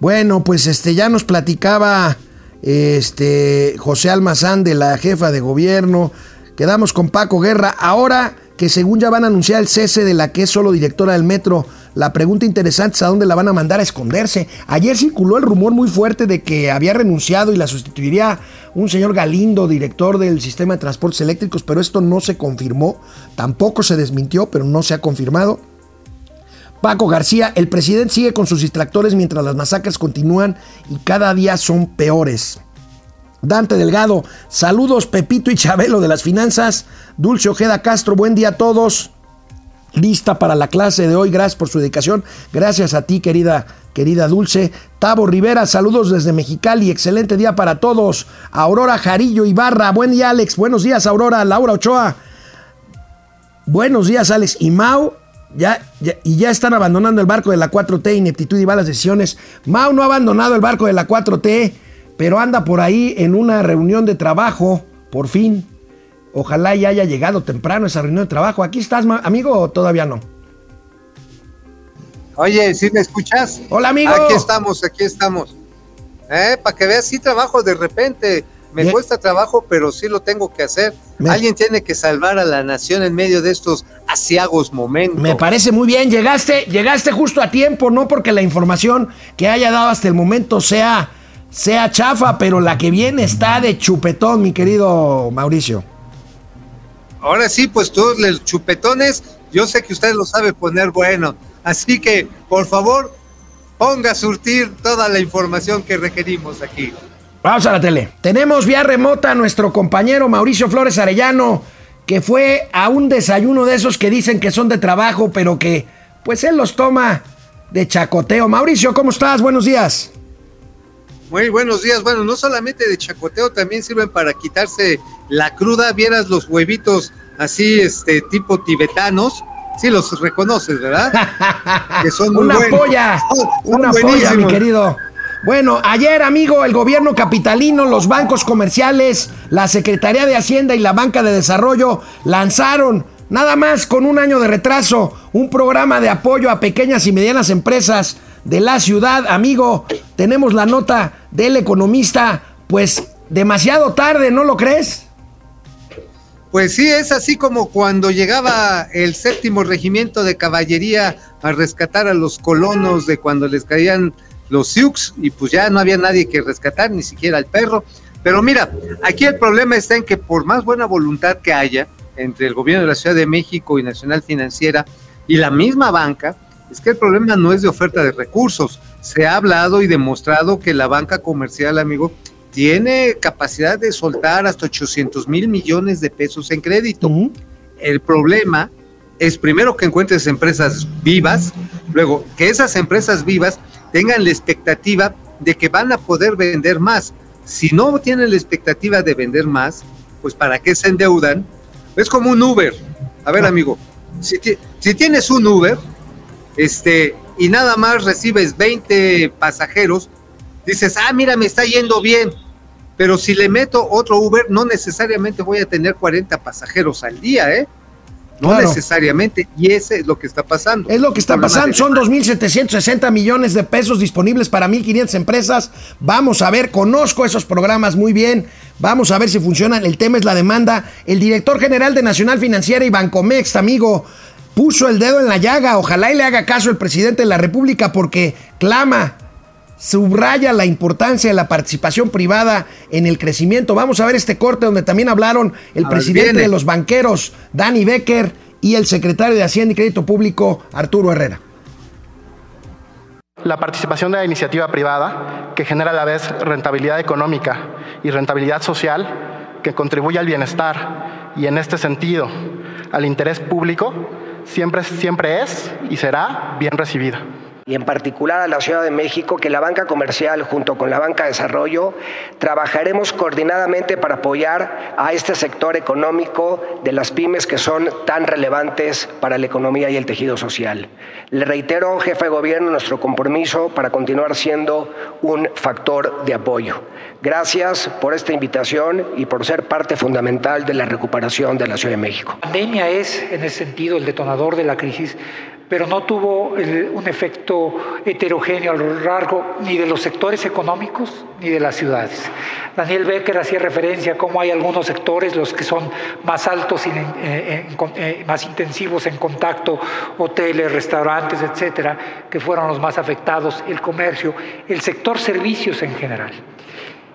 Bueno, pues este ya nos platicaba este José Almazán de la jefa de gobierno. Quedamos con Paco Guerra. Ahora que según ya van a anunciar el cese de la que es solo directora del metro, la pregunta interesante es a dónde la van a mandar a esconderse. Ayer circuló el rumor muy fuerte de que había renunciado y la sustituiría un señor Galindo, director del sistema de transportes eléctricos, pero esto no se confirmó, tampoco se desmintió, pero no se ha confirmado. Paco García, el presidente sigue con sus distractores mientras las masacres continúan y cada día son peores. Dante Delgado, saludos Pepito y Chabelo de las finanzas. Dulce Ojeda Castro, buen día a todos. Lista para la clase de hoy, gracias por su dedicación. Gracias a ti, querida, querida Dulce. Tavo Rivera, saludos desde Mexicali, excelente día para todos. Aurora Jarillo Ibarra, buen día Alex, buenos días Aurora, Laura Ochoa. Buenos días Alex y Mau. Ya, y ya están abandonando el barco de la 4T, ineptitud y malas decisiones. Mau no ha abandonado el barco de la 4T pero anda por ahí en una reunión de trabajo, por fin. Ojalá ya haya llegado temprano esa reunión de trabajo. ¿Aquí estás, amigo, o todavía no? Oye, ¿sí me escuchas? Hola, amigo. Aquí estamos, aquí estamos. ¿Eh? Para que veas, sí trabajo de repente. Me cuesta trabajo, pero sí lo tengo que hacer. Alguien tiene que salvar a la nación en medio de estos asiagos momentos. Me parece muy bien. Llegaste, llegaste justo a tiempo, no porque la información que haya dado hasta el momento sea sea chafa, pero la que viene está de chupetón, mi querido Mauricio. Ahora sí, pues todos los chupetones, yo sé que usted lo sabe poner bueno. Así que, por favor, ponga a surtir toda la información que requerimos aquí. Vamos a la tele. Tenemos vía remota a nuestro compañero Mauricio Flores Arellano, que fue a un desayuno de esos que dicen que son de trabajo, pero que pues él los toma de chacoteo. Mauricio, ¿cómo estás? Buenos días. Muy buenos días. Bueno, no solamente de chacoteo, también sirven para quitarse la cruda. Vieras los huevitos así, este, tipo tibetanos. Sí los reconoces, ¿verdad? que son muy una polla, una polla, mi querido. Bueno, ayer, amigo, el gobierno capitalino, los bancos comerciales, la Secretaría de Hacienda y la Banca de Desarrollo lanzaron, nada más con un año de retraso, un programa de apoyo a pequeñas y medianas empresas de la ciudad. Amigo, tenemos la nota del economista, pues demasiado tarde, ¿no lo crees? Pues sí, es así como cuando llegaba el séptimo regimiento de caballería a rescatar a los colonos de cuando les caían los Sioux y pues ya no había nadie que rescatar, ni siquiera el perro. Pero mira, aquí el problema está en que por más buena voluntad que haya entre el gobierno de la Ciudad de México y Nacional Financiera y la misma banca, es que el problema no es de oferta de recursos. Se ha hablado y demostrado que la banca comercial, amigo, tiene capacidad de soltar hasta 800 mil millones de pesos en crédito. El problema es primero que encuentres empresas vivas, luego que esas empresas vivas tengan la expectativa de que van a poder vender más. Si no tienen la expectativa de vender más, pues ¿para qué se endeudan? Es como un Uber. A ver, amigo, si, si tienes un Uber este, y nada más recibes 20 pasajeros, dices, ah, mira, me está yendo bien. Pero si le meto otro Uber, no necesariamente voy a tener 40 pasajeros al día, ¿eh? No necesariamente, y ese es lo que está pasando. Es lo que está pasando, son 2.760 millones de pesos disponibles para 1.500 empresas. Vamos a ver, conozco esos programas muy bien, vamos a ver si funcionan. El tema es la demanda. El director general de Nacional Financiera y Bancomex, amigo, puso el dedo en la llaga. Ojalá y le haga caso el presidente de la República porque clama subraya la importancia de la participación privada en el crecimiento. Vamos a ver este corte donde también hablaron el presidente de los banqueros, Danny Becker, y el secretario de Hacienda y Crédito Público, Arturo Herrera. La participación de la iniciativa privada, que genera a la vez rentabilidad económica y rentabilidad social, que contribuye al bienestar y en este sentido al interés público, siempre, siempre es y será bien recibida y en particular a la Ciudad de México, que la banca comercial junto con la banca de desarrollo trabajaremos coordinadamente para apoyar a este sector económico de las pymes que son tan relevantes para la economía y el tejido social. Le reitero, jefe de gobierno, nuestro compromiso para continuar siendo un factor de apoyo. Gracias por esta invitación y por ser parte fundamental de la recuperación de la Ciudad de México. La pandemia es, en ese sentido, el detonador de la crisis pero no tuvo un efecto heterogéneo a lo largo ni de los sectores económicos ni de las ciudades. Daniel Becker hacía referencia a cómo hay algunos sectores, los que son más altos y eh, más intensivos en contacto, hoteles, restaurantes, etcétera, que fueron los más afectados, el comercio, el sector servicios en general.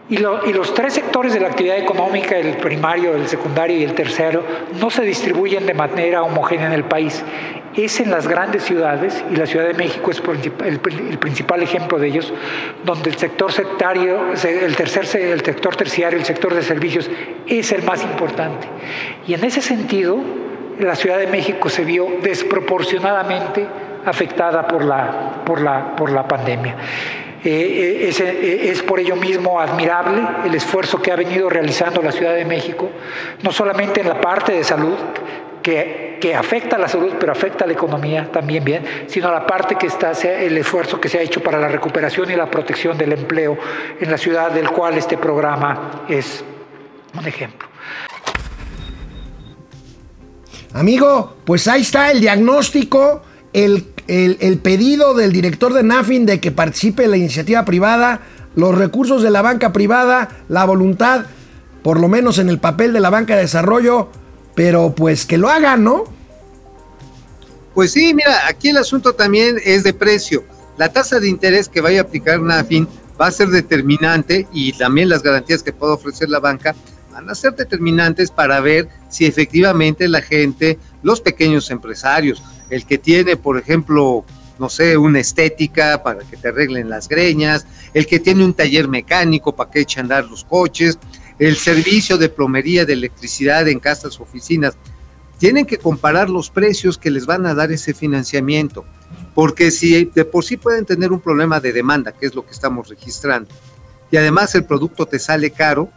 Y, y, los tres sectores de la actividad económica, el primario, el secundario y el tercero, no se distribuyen de manera homogénea en el país es en las grandes ciudades, y la Ciudad de México es el, principal ejemplo de ellos, donde el sector sectario, el, tercer, el sector terciario, el sector de servicios es el más importante. Y en ese sentido, la Ciudad de México se vio desproporcionadamente afectada por la, por la, por la pandemia. Eh, eh, eh, es, por ello mismo admirable el esfuerzo que ha venido realizando la Ciudad de México, no solamente en la parte de salud, que, afecta a la salud, pero afecta a la economía también bien, sino la parte que está, el esfuerzo que se ha hecho para la recuperación y la protección del empleo en la ciudad, del cual este programa es un ejemplo. Amigo, pues ahí está el diagnóstico, el, el, pedido del director de NAFIN de que participe la iniciativa privada, los recursos de la banca privada, la voluntad, por lo menos en el papel de la banca de desarrollo, pero pues que lo hagan, ¿no? Pues sí, mira, aquí el asunto también es de precio. La tasa de interés que vaya a aplicar NAFIN va a ser determinante y también las garantías que pueda ofrecer la banca van a ser determinantes para ver si efectivamente la gente, los pequeños empresarios, el que tiene, por ejemplo, no sé, una estética para que te arreglen las greñas, el que tiene un taller mecánico para que eche a andar los coches, el servicio de plomería, de electricidad en casas, oficinas, tienen que comparar los precios que les van a dar ese financiamiento, porque si de por sí pueden tener un problema de demanda, que es lo que estamos registrando, y además el producto te sale caro,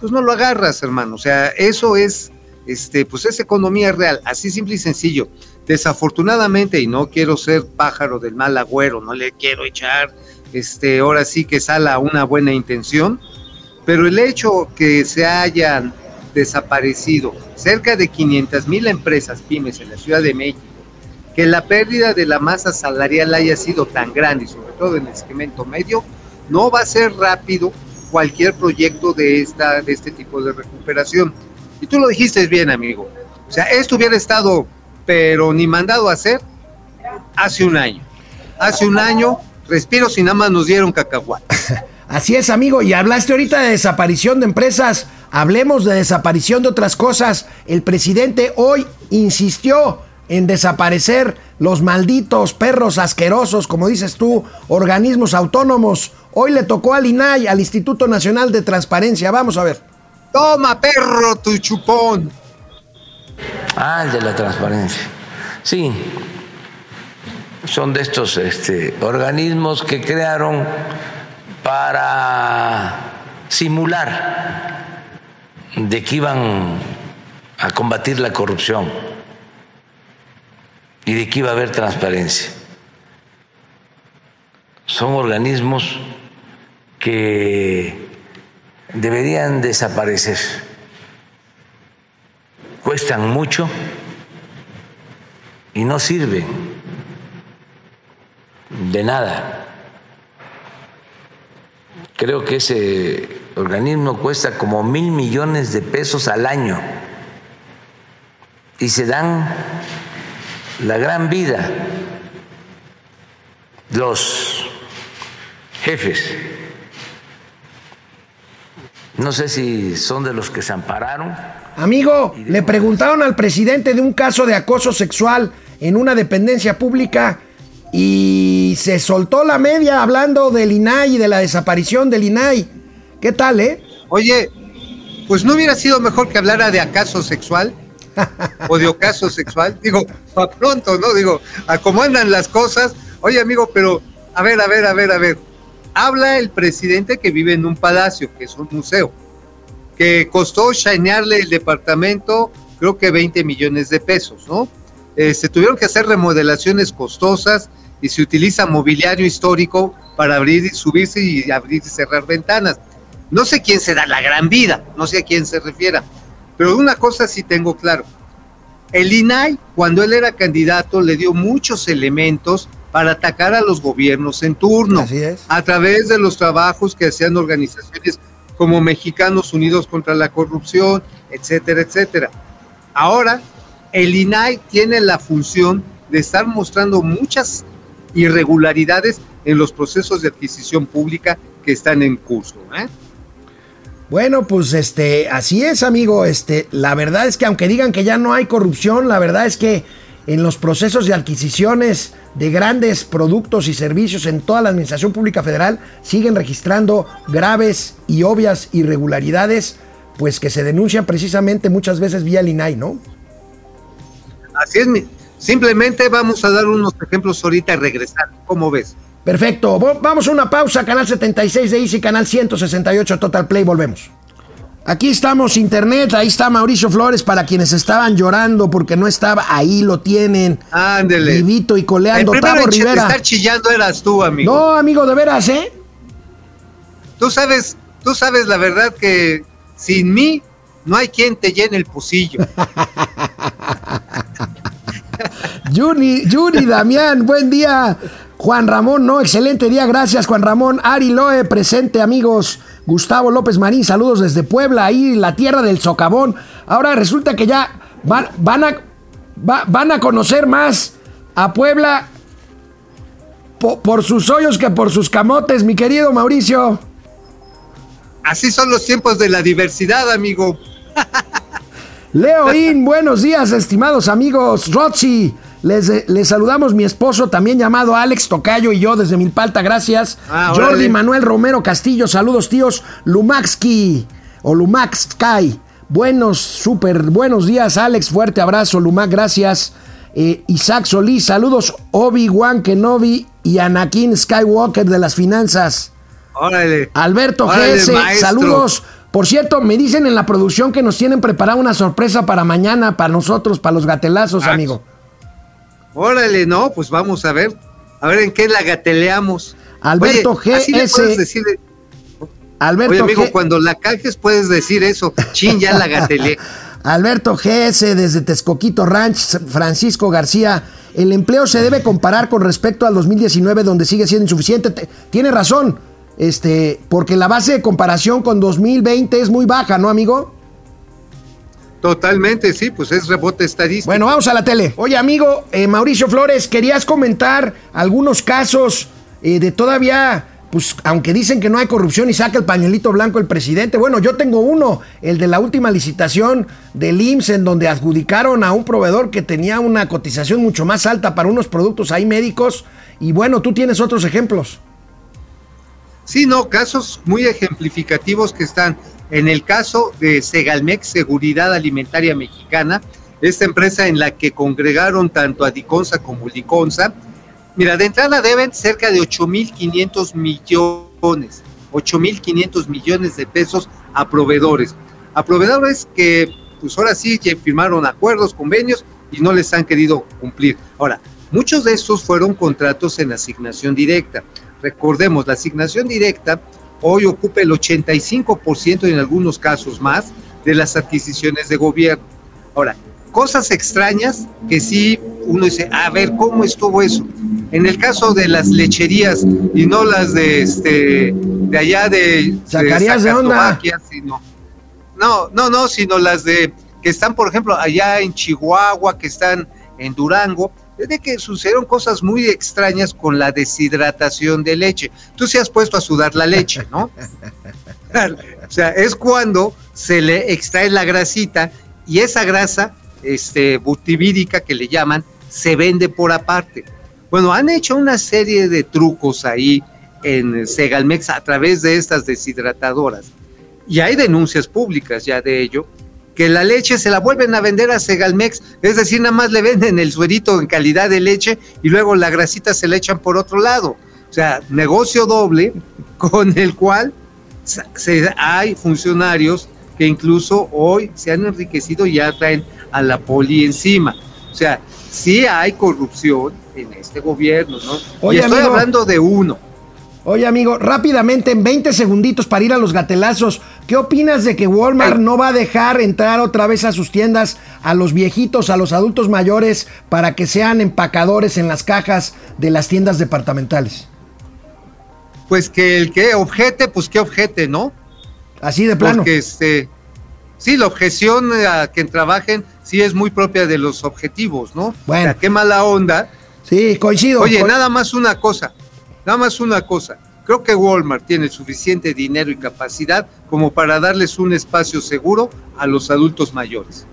pues no lo agarras, hermano. O sea, eso es, este, pues es economía real, así simple y sencillo. Desafortunadamente, y no quiero ser pájaro del mal agüero, no le quiero echar este, ahora sí que sala una buena intención, pero el hecho que se hayan desaparecido cerca de 500 mil empresas pymes en la Ciudad de México, que la pérdida de la masa salarial haya sido tan grande, sobre todo en el segmento medio, no va a ser rápido cualquier proyecto de, esta, de este tipo de recuperación. Y tú lo dijiste bien, amigo. O sea, esto hubiera estado, pero ni mandado a hacer, hace un año. Hace un año, respiro si nada más nos dieron cacahuates. Así es, amigo. Y hablaste ahorita de desaparición de empresas. Hablemos de desaparición de otras cosas. El presidente hoy insistió en desaparecer los malditos perros asquerosos, como dices tú, organismos autónomos. Hoy le tocó al INAI, al Instituto Nacional de Transparencia. Vamos a ver. Toma, perro, tu chupón. Ah, el de la transparencia. Sí, son de estos este, organismos que crearon para simular de que iban a combatir la corrupción y de que iba a haber transparencia. Son organismos que deberían desaparecer. Cuestan mucho y no sirven de nada. Creo que ese organismo cuesta como mil millones de pesos al año y se dan la gran vida los jefes. No sé si son de los que se ampararon. Amigo, le preguntaron al presidente de un caso de acoso sexual en una dependencia pública y se soltó la media hablando del INAI y de la desaparición del INAI. ¿Qué tal, eh? Oye, pues no hubiera sido mejor que hablara de acaso sexual o de ocaso sexual. Digo, a pronto, ¿no? Digo, a cómo andan las cosas. Oye, amigo, pero a ver, a ver, a ver, a ver. Habla el presidente que vive en un palacio, que es un museo, que costó shinearle el departamento, creo que 20 millones de pesos, ¿no? Eh, se tuvieron que hacer remodelaciones costosas y se utiliza mobiliario histórico para abrir y subirse y abrir y cerrar ventanas. No sé quién se da la gran vida, no sé a quién se refiera, pero una cosa sí tengo claro. El INAI, cuando él era candidato, le dio muchos elementos para atacar a los gobiernos en turno, Así es. a través de los trabajos que hacían organizaciones como Mexicanos Unidos contra la Corrupción, etcétera, etcétera. Ahora, el INAI tiene la función de estar mostrando muchas irregularidades en los procesos de adquisición pública que están en curso. ¿eh? Bueno, pues este, así es, amigo. Este, la verdad es que aunque digan que ya no hay corrupción, la verdad es que en los procesos de adquisiciones de grandes productos y servicios en toda la administración pública federal siguen registrando graves y obvias irregularidades, pues que se denuncian precisamente muchas veces vía el INAI, ¿no? Así es, simplemente vamos a dar unos ejemplos ahorita y regresar. ¿Cómo ves? Perfecto. Vamos a una pausa, canal 76 de Easy, canal 168 Total Play, volvemos. Aquí estamos, internet, ahí está Mauricio Flores para quienes estaban llorando porque no estaba, ahí lo tienen. Ándele. Vivito y El coleando. primero Tavo Rivera. estar chillando eras tú, amigo. No, amigo, de veras, ¿eh? Tú sabes, tú sabes la verdad que sin mí no hay quien te llene el pocillo. Yuri, Yuri, Damián, buen día. Juan Ramón, no, excelente día, gracias Juan Ramón. Ari Loe, presente amigos. Gustavo López Marín, saludos desde Puebla, ahí la tierra del socavón. Ahora resulta que ya van, van, a, va- van a conocer más a Puebla po- por sus hoyos que por sus camotes, mi querido Mauricio. Así son los tiempos de la diversidad, amigo. Leoín, buenos días, estimados amigos. Roxy, les, les saludamos mi esposo, también llamado Alex Tocayo, y yo desde Milpalta, gracias. Ah, Jordi. Manuel Romero Castillo, saludos tíos. Lumaxki o Lumax Sky. Buenos, súper buenos días, Alex. Fuerte abrazo, Lumac, gracias. Eh, Isaac Solís, saludos. Obi-Wan Kenobi y Anakin Skywalker de las finanzas. Órale. Alberto Órale, GS, maestro. saludos. Por cierto, me dicen en la producción que nos tienen preparada una sorpresa para mañana, para nosotros, para los gatelazos, amigo. Órale, no, pues vamos a ver. A ver en qué la gateleamos. Alberto Oye, así le puedes decirle- Alberto Oye, amigo, G- cuando la cajes puedes decir eso. Chin, ya la gatelé. Alberto GS desde Texcoquito Ranch, Francisco García. El empleo se debe comparar con respecto al 2019, donde sigue siendo insuficiente. Te- Tiene razón, este, porque la base de comparación con 2020 es muy baja, ¿no, amigo? Totalmente, sí, pues es rebote estadístico. Bueno, vamos a la tele. Oye, amigo, eh, Mauricio Flores, querías comentar algunos casos eh, de todavía, pues, aunque dicen que no hay corrupción y saca el pañuelito blanco el presidente. Bueno, yo tengo uno, el de la última licitación del IMSS, en donde adjudicaron a un proveedor que tenía una cotización mucho más alta para unos productos ahí médicos. Y bueno, tú tienes otros ejemplos. Sí, no, casos muy ejemplificativos que están en el caso de Segalmex Seguridad Alimentaria Mexicana, esta empresa en la que congregaron tanto a Diconsa como Liconsa. Mira, de entrada deben cerca de 8.500 millones, 8.500 millones de pesos a proveedores. A proveedores que, pues ahora sí, ya firmaron acuerdos, convenios y no les han querido cumplir. Ahora, muchos de estos fueron contratos en asignación directa. Recordemos, la asignación directa hoy ocupa el 85% y en algunos casos más de las adquisiciones de gobierno. Ahora, cosas extrañas que sí uno dice, a ver, ¿cómo estuvo eso? En el caso de las lecherías y no las de este de allá de, Sacarías de onda. Zacatlovaquia, sino- no, no, no, sino las de que están, por ejemplo, allá en Chihuahua, que están en Durango, es de que sucedieron cosas muy extrañas con la deshidratación de leche. Tú se has puesto a sudar la leche, ¿no? o sea, es cuando se le extrae la grasita y esa grasa, este, butivírica que le llaman, se vende por aparte. Bueno, han hecho una serie de trucos ahí en Segalmex a través de estas deshidratadoras. Y hay denuncias públicas ya de ello, que la leche se la vuelven a vender a Segalmex, es decir, nada más le venden el suerito en calidad de leche y luego la grasita se la echan por otro lado. O sea, negocio doble con el cual se- hay funcionarios que incluso hoy se han enriquecido y ya traen a la poli encima. O sea, sí hay corrupción en este gobierno, ¿no? Oye, y estoy amigo. hablando de uno. Oye, amigo, rápidamente, en 20 segunditos para ir a los gatelazos, ¿qué opinas de que Walmart no va a dejar entrar otra vez a sus tiendas a los viejitos, a los adultos mayores, para que sean empacadores en las cajas de las tiendas departamentales? Pues que el que objete, pues que objete, ¿no? Así de plano. Porque este, sí, la objeción a que trabajen sí es muy propia de los objetivos, ¿no? Bueno. O sea, qué mala onda. Sí, coincido. Oye, Co- nada más una cosa, nada más una cosa. Creo que Walmart tiene suficiente dinero y capacidad como para darles un espacio seguro a los adultos mayores.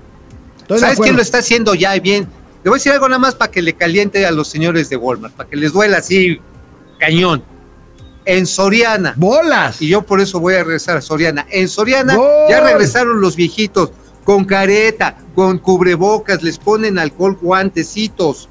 Estoy ¿Sabes quién lo está haciendo ya bien? Le voy a decir algo nada más para que le caliente a los señores de Walmart, para que les duela así cañón. En Soriana. ¡Bolas! Y yo por eso voy a regresar a Soriana. En Soriana ¡Gol! ya regresaron los viejitos con careta, con cubrebocas, les ponen alcohol, guantecitos.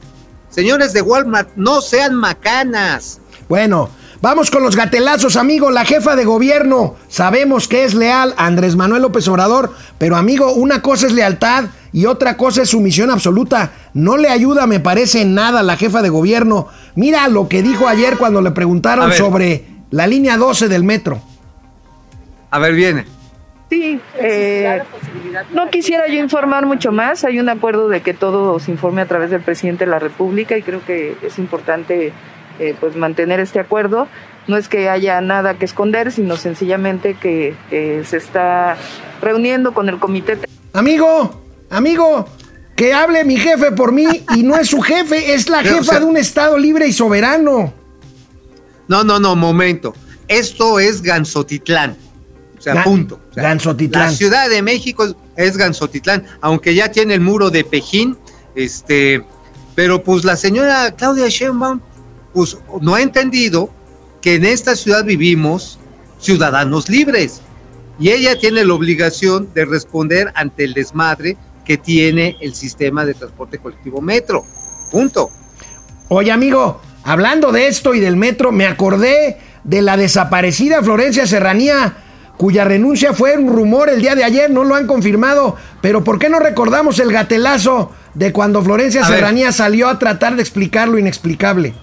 Señores de Walmart, no sean macanas. Bueno, vamos con los gatelazos, amigo. La jefa de gobierno, sabemos que es leal Andrés Manuel López Obrador, pero amigo, una cosa es lealtad y otra cosa es sumisión absoluta. No le ayuda, me parece, nada la jefa de gobierno. Mira lo que dijo ayer cuando le A preguntaron sobre la línea 12 del metro. A ver, viene. Sí, eh, no quisiera yo informar mucho más. Hay un acuerdo de que todo se informe a través del presidente de la República y creo que es importante eh, pues mantener este acuerdo. No es que haya nada que esconder, sino sencillamente que eh, se está reuniendo con el comité. Amigo, amigo, que hable mi jefe por mí y no es su jefe, es la Pero, o jefa sea- de un estado libre y soberano. No, no, no, momento. Esto es Gansotitlán. O sea, punto. O sea, Gansotitlán. La Ciudad de México es, es Gansotitlán, aunque ya tiene el muro de Pejín, este, pero pues la señora Claudia Sheinbaum, pues no ha entendido que en esta ciudad vivimos ciudadanos libres y ella tiene la obligación de responder ante el desmadre que tiene el sistema de transporte colectivo metro. Punto. Oye, amigo, hablando de esto y del metro, me acordé de la desaparecida Florencia Serranía, cuya renuncia fue un rumor el día de ayer, no lo han confirmado, pero ¿por qué no recordamos el gatelazo de cuando Florencia A ver. Serranía salió a tratar de explicar lo inexplicable?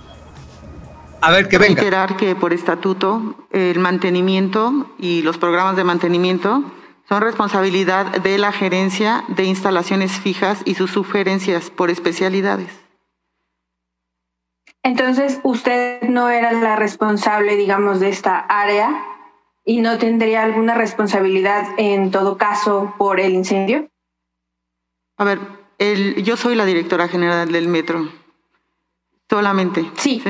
A ver, que venga. Reiterar que por estatuto el mantenimiento y los programas de mantenimiento son responsabilidad de la gerencia de instalaciones fijas y sus sugerencias por especialidades. Entonces, usted no era la responsable, digamos, de esta área y no tendría alguna responsabilidad en todo caso por el incendio. A ver, el, yo soy la directora general del metro. Solamente. Sí.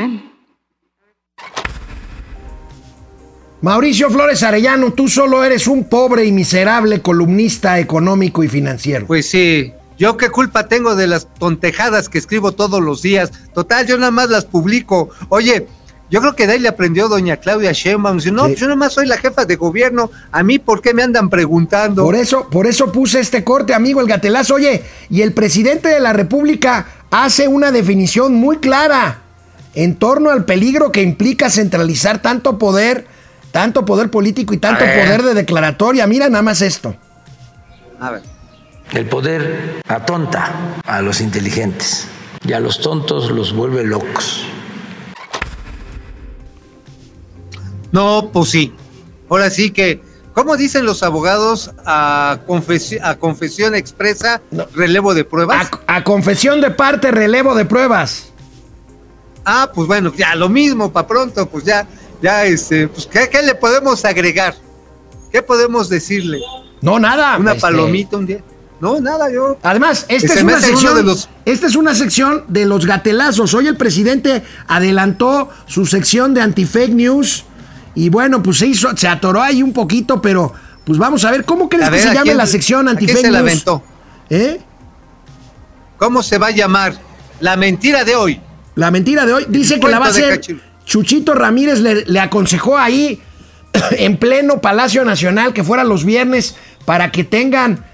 Mauricio Flores Arellano, tú solo eres un pobre y miserable columnista económico y financiero. Pues sí, yo qué culpa tengo de las tontejadas que escribo todos los días. Total, yo nada más las publico. Oye, yo creo que de ahí le aprendió doña Claudia Sheinbaum. Dice, no, yo nada más soy la jefa de gobierno. A mí, ¿por qué me andan preguntando? Por eso, por eso puse este corte, amigo, el gatelazo. Oye, y el presidente de la República hace una definición muy clara en torno al peligro que implica centralizar tanto poder, tanto poder político y tanto poder de declaratoria. Mira nada más esto. A ver. El poder atonta a los inteligentes y a los tontos los vuelve locos. No, pues sí. Ahora sí que, ¿cómo dicen los abogados? A, confesi a confesión expresa, relevo de pruebas. A, a, confesión de parte, relevo de pruebas. Ah, pues bueno, ya lo mismo, para pronto, pues ya, ya, este, pues, ¿qué, ¿qué, le podemos agregar? ¿Qué podemos decirle? No, nada. Una este... palomita un día. No, nada, yo. Además, esta es una sección. De los... Esta es una sección de los gatelazos. Hoy el presidente adelantó su sección de anti-fake news. Y bueno, pues se hizo, se atoró ahí un poquito, pero pues vamos a ver, ¿cómo crees a que ver, se llame quién, la sección anti-fake news? se la aventó? ¿Eh? ¿Cómo se va a llamar? La mentira de hoy. La mentira de hoy. Dice que la va a hacer. Chuchito Ramírez le, aconsejó ahí, en pleno Palacio Nacional, que fueran los viernes, para que tengan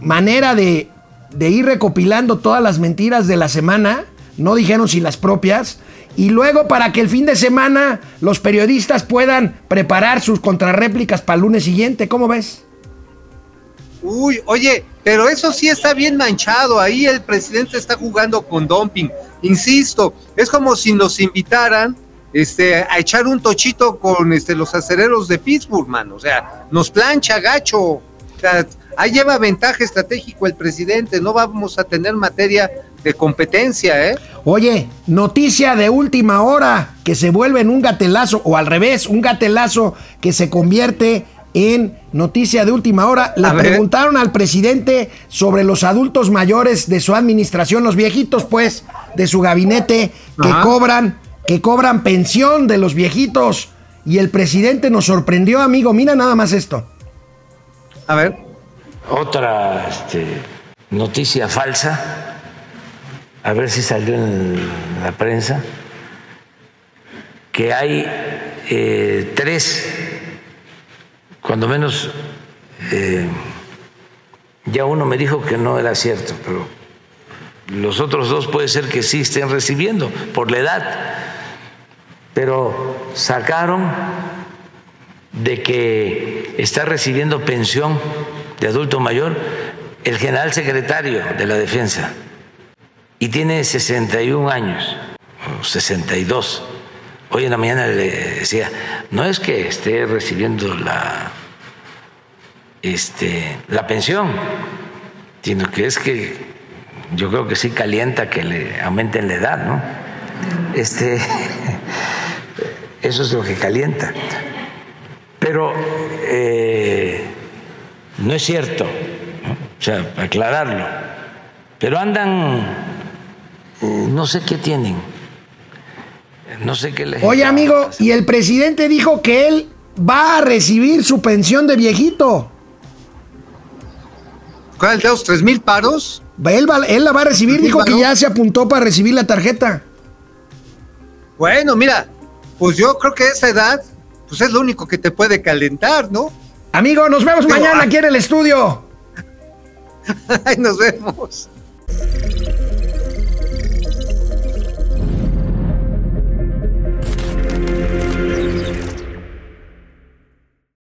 manera de, de, ir recopilando todas las mentiras de la semana, no dijeron si las propias, y luego para que el fin de semana los periodistas puedan preparar sus contrarréplicas para el lunes siguiente, ¿cómo ves? Uy, oye, pero eso sí está bien manchado, ahí el presidente está jugando con dumping, insisto, es como si nos invitaran este, a echar un tochito con este, los acereros de Pittsburgh, man, o sea, nos plancha gacho, o sea, Ahí lleva ventaja estratégico el presidente, no vamos a tener materia de competencia, ¿eh? Oye, noticia de última hora que se vuelve en un gatelazo, o al revés, un gatelazo que se convierte en noticia de última hora. Le preguntaron al presidente sobre los adultos mayores de su administración, los viejitos, pues, de su gabinete, que Ajá. cobran, que cobran pensión de los viejitos. Y el presidente nos sorprendió, amigo. Mira nada más esto. A ver otra este, noticia falsa, a ver si salió en la prensa, que hay eh, tres, cuando menos, eh, ya uno me dijo que no era cierto, pero los otros dos puede ser que sí estén recibiendo por la edad, pero sacaron de que está recibiendo pensión de adulto mayor el general secretario de la defensa y tiene 61 años, o 62. Hoy en la mañana le decía, no es que esté recibiendo la, este, la pensión, sino que es que yo creo que sí calienta que le aumenten la edad, ¿no? Este, eso es lo que calienta. Pero eh, no es cierto, ¿no? o sea, aclararlo. Pero andan, eh, no sé qué tienen, no sé qué les. Oye, amigo, y el presidente dijo que él va a recibir su pensión de viejito. ¿Cuál de los tres mil paros? Él, va, él, la va a recibir, dijo que ya se apuntó para recibir la tarjeta. Bueno, mira, pues yo creo que esa edad, pues es lo único que te puede calentar, ¿no? Amigo, nos vemos mañana ah. aquí en el estudio. Ay, nos vemos.